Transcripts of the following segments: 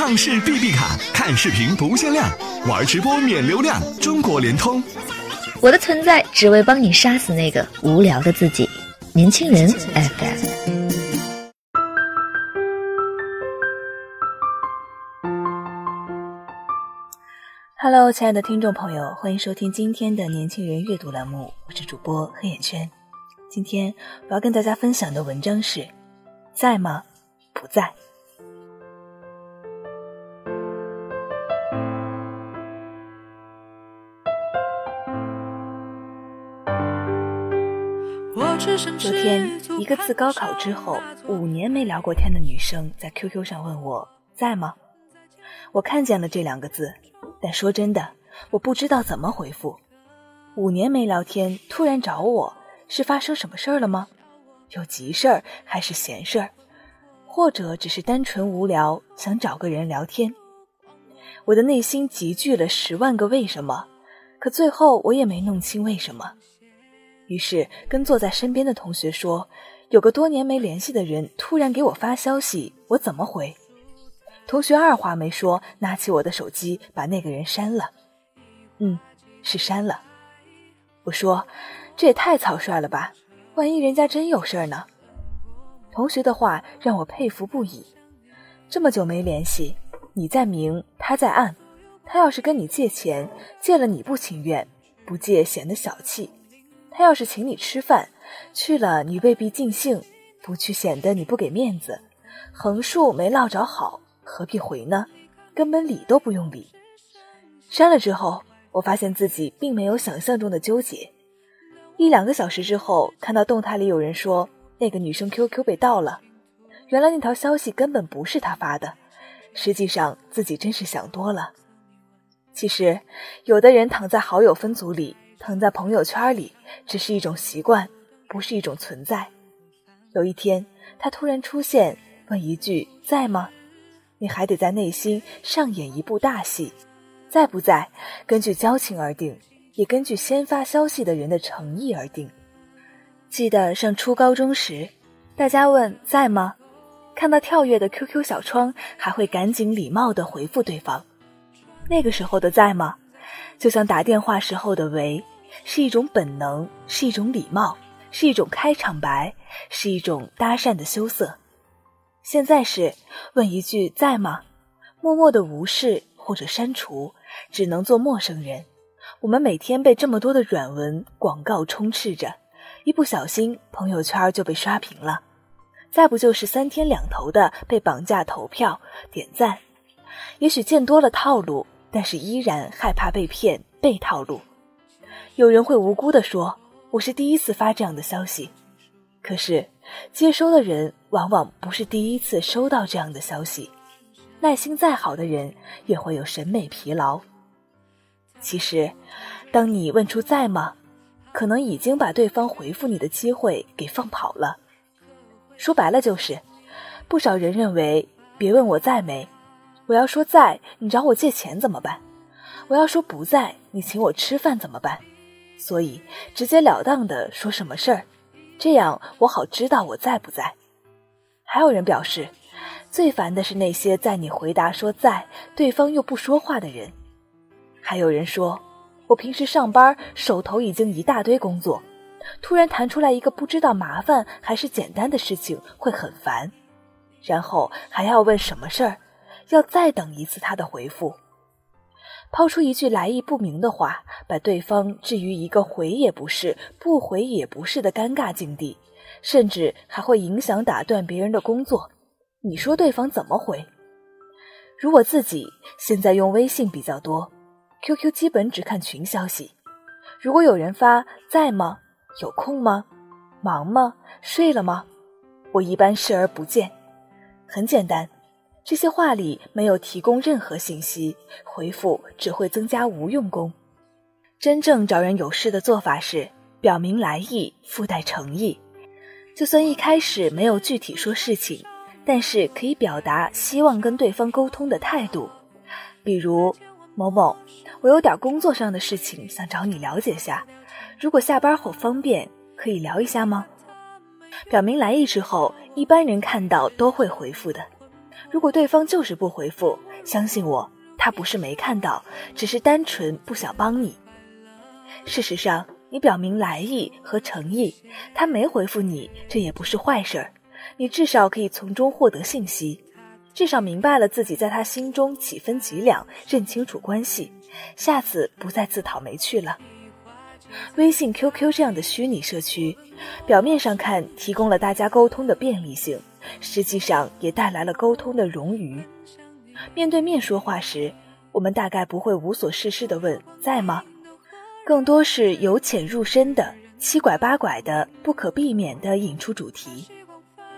畅视 B B 卡，看视频不限量，玩直播免流量，中国联通。我的存在只为帮你杀死那个无聊的自己。年轻人 FM。Hello，亲爱的听众朋友，欢迎收听今天的年轻人阅读栏目，我是主播黑眼圈。今天我要跟大家分享的文章是：在吗？不在。昨天，一个自高考之后五年没聊过天的女生在 QQ 上问我在吗？我看见了这两个字，但说真的，我不知道怎么回复。五年没聊天，突然找我是发生什么事儿了吗？有急事儿还是闲事儿？或者只是单纯无聊，想找个人聊天？我的内心集聚了十万个为什么，可最后我也没弄清为什么。于是跟坐在身边的同学说：“有个多年没联系的人突然给我发消息，我怎么回？”同学二话没说，拿起我的手机把那个人删了。嗯，是删了。我说：“这也太草率了吧！万一人家真有事儿呢？”同学的话让我佩服不已。这么久没联系，你在明，他在暗。他要是跟你借钱，借了你不情愿，不借显得小气。他要是请你吃饭，去了你未必尽兴，不去显得你不给面子。横竖没落着好，何必回呢？根本理都不用理。删了之后，我发现自己并没有想象中的纠结。一两个小时之后，看到动态里有人说那个女生 QQ 被盗了，原来那条消息根本不是他发的。实际上自己真是想多了。其实，有的人躺在好友分组里。躺在朋友圈里，只是一种习惯，不是一种存在。有一天，他突然出现，问一句“在吗”，你还得在内心上演一部大戏。在不在，根据交情而定，也根据先发消息的人的诚意而定。记得上初高中时，大家问“在吗”，看到跳跃的 QQ 小窗，还会赶紧礼貌地回复对方。那个时候的“在吗”，就像打电话时候的“喂”。是一种本能，是一种礼貌，是一种开场白，是一种搭讪的羞涩。现在是问一句在吗？默默的无视或者删除，只能做陌生人。我们每天被这么多的软文广告充斥着，一不小心朋友圈就被刷屏了，再不就是三天两头的被绑架投票点赞。也许见多了套路，但是依然害怕被骗被套路。有人会无辜地说：“我是第一次发这样的消息。”可是，接收的人往往不是第一次收到这样的消息。耐心再好的人，也会有审美疲劳。其实，当你问出“在吗”，可能已经把对方回复你的机会给放跑了。说白了就是，不少人认为：“别问我在没，我要说在，你找我借钱怎么办？我要说不在，你请我吃饭怎么办？”所以，直截了当的说什么事儿，这样我好知道我在不在。还有人表示，最烦的是那些在你回答说在，对方又不说话的人。还有人说，我平时上班手头已经一大堆工作，突然弹出来一个不知道麻烦还是简单的事情会很烦，然后还要问什么事儿，要再等一次他的回复。抛出一句来意不明的话，把对方置于一个回也不是、不回也不是的尴尬境地，甚至还会影响打断别人的工作。你说对方怎么回？如果自己现在用微信比较多，QQ 基本只看群消息。如果有人发在吗？有空吗？忙吗？睡了吗？我一般视而不见。很简单。这些话里没有提供任何信息，回复只会增加无用功。真正找人有事的做法是表明来意，附带诚意。就算一开始没有具体说事情，但是可以表达希望跟对方沟通的态度。比如某某，我有点工作上的事情想找你了解下，如果下班后方便，可以聊一下吗？表明来意之后，一般人看到都会回复的。如果对方就是不回复，相信我，他不是没看到，只是单纯不想帮你。事实上，你表明来意和诚意，他没回复你，这也不是坏事儿。你至少可以从中获得信息，至少明白了自己在他心中几分几两，认清楚关系，下次不再自讨没趣了。微信、QQ 这样的虚拟社区，表面上看提供了大家沟通的便利性，实际上也带来了沟通的冗余。面对面说话时，我们大概不会无所事事地问“在吗”，更多是由浅入深的、七拐八拐的、不可避免地引出主题。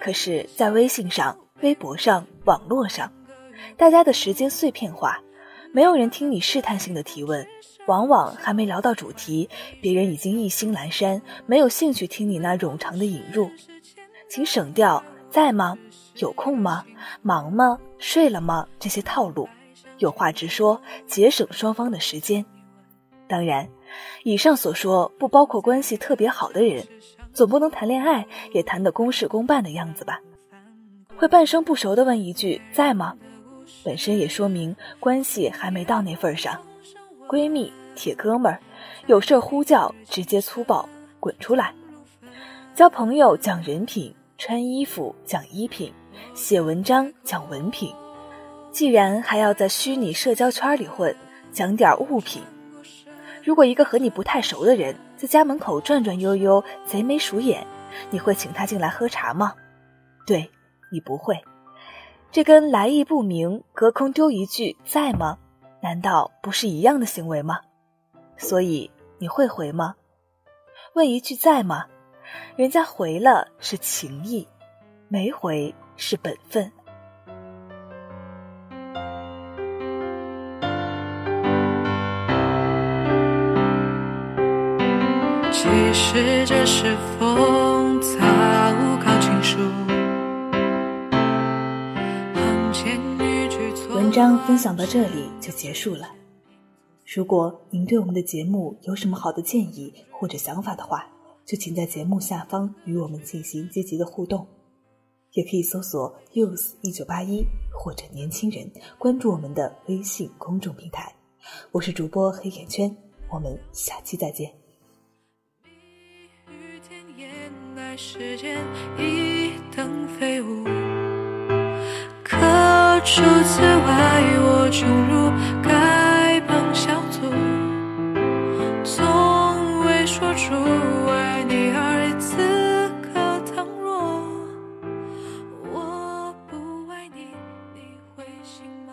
可是，在微信上、微博上、网络上，大家的时间碎片化，没有人听你试探性的提问。往往还没聊到主题，别人已经意兴阑珊，没有兴趣听你那冗长的引入。请省掉“在吗？有空吗？忙吗？睡了吗？”这些套路，有话直说，节省双方的时间。当然，以上所说不包括关系特别好的人，总不能谈恋爱也谈得公事公办的样子吧？会半生不熟的问一句“在吗”，本身也说明关系还没到那份上。闺蜜、铁哥们儿，有事儿呼叫，直接粗暴滚出来。交朋友讲人品，穿衣服讲衣品，写文章讲文品。既然还要在虚拟社交圈里混，讲点物品。如果一个和你不太熟的人在家门口转转悠悠，贼眉鼠眼，你会请他进来喝茶吗？对，你不会。这跟来意不明，隔空丢一句在吗？难道不是一样的行为吗？所以你会回吗？问一句在吗？人家回了是情谊，没回是本分。其实这是风章分享到这里就结束了。如果您对我们的节目有什么好的建议或者想法的话，就请在节目下方与我们进行积极的互动，也可以搜索 “youth 一九八一”或者“年轻人”，关注我们的微信公众平台。我是主播黑眼圈，我们下期再见。除此外，我穷如丐帮小卒，从未说出爱你二字。可倘若我不爱你，你会信吗？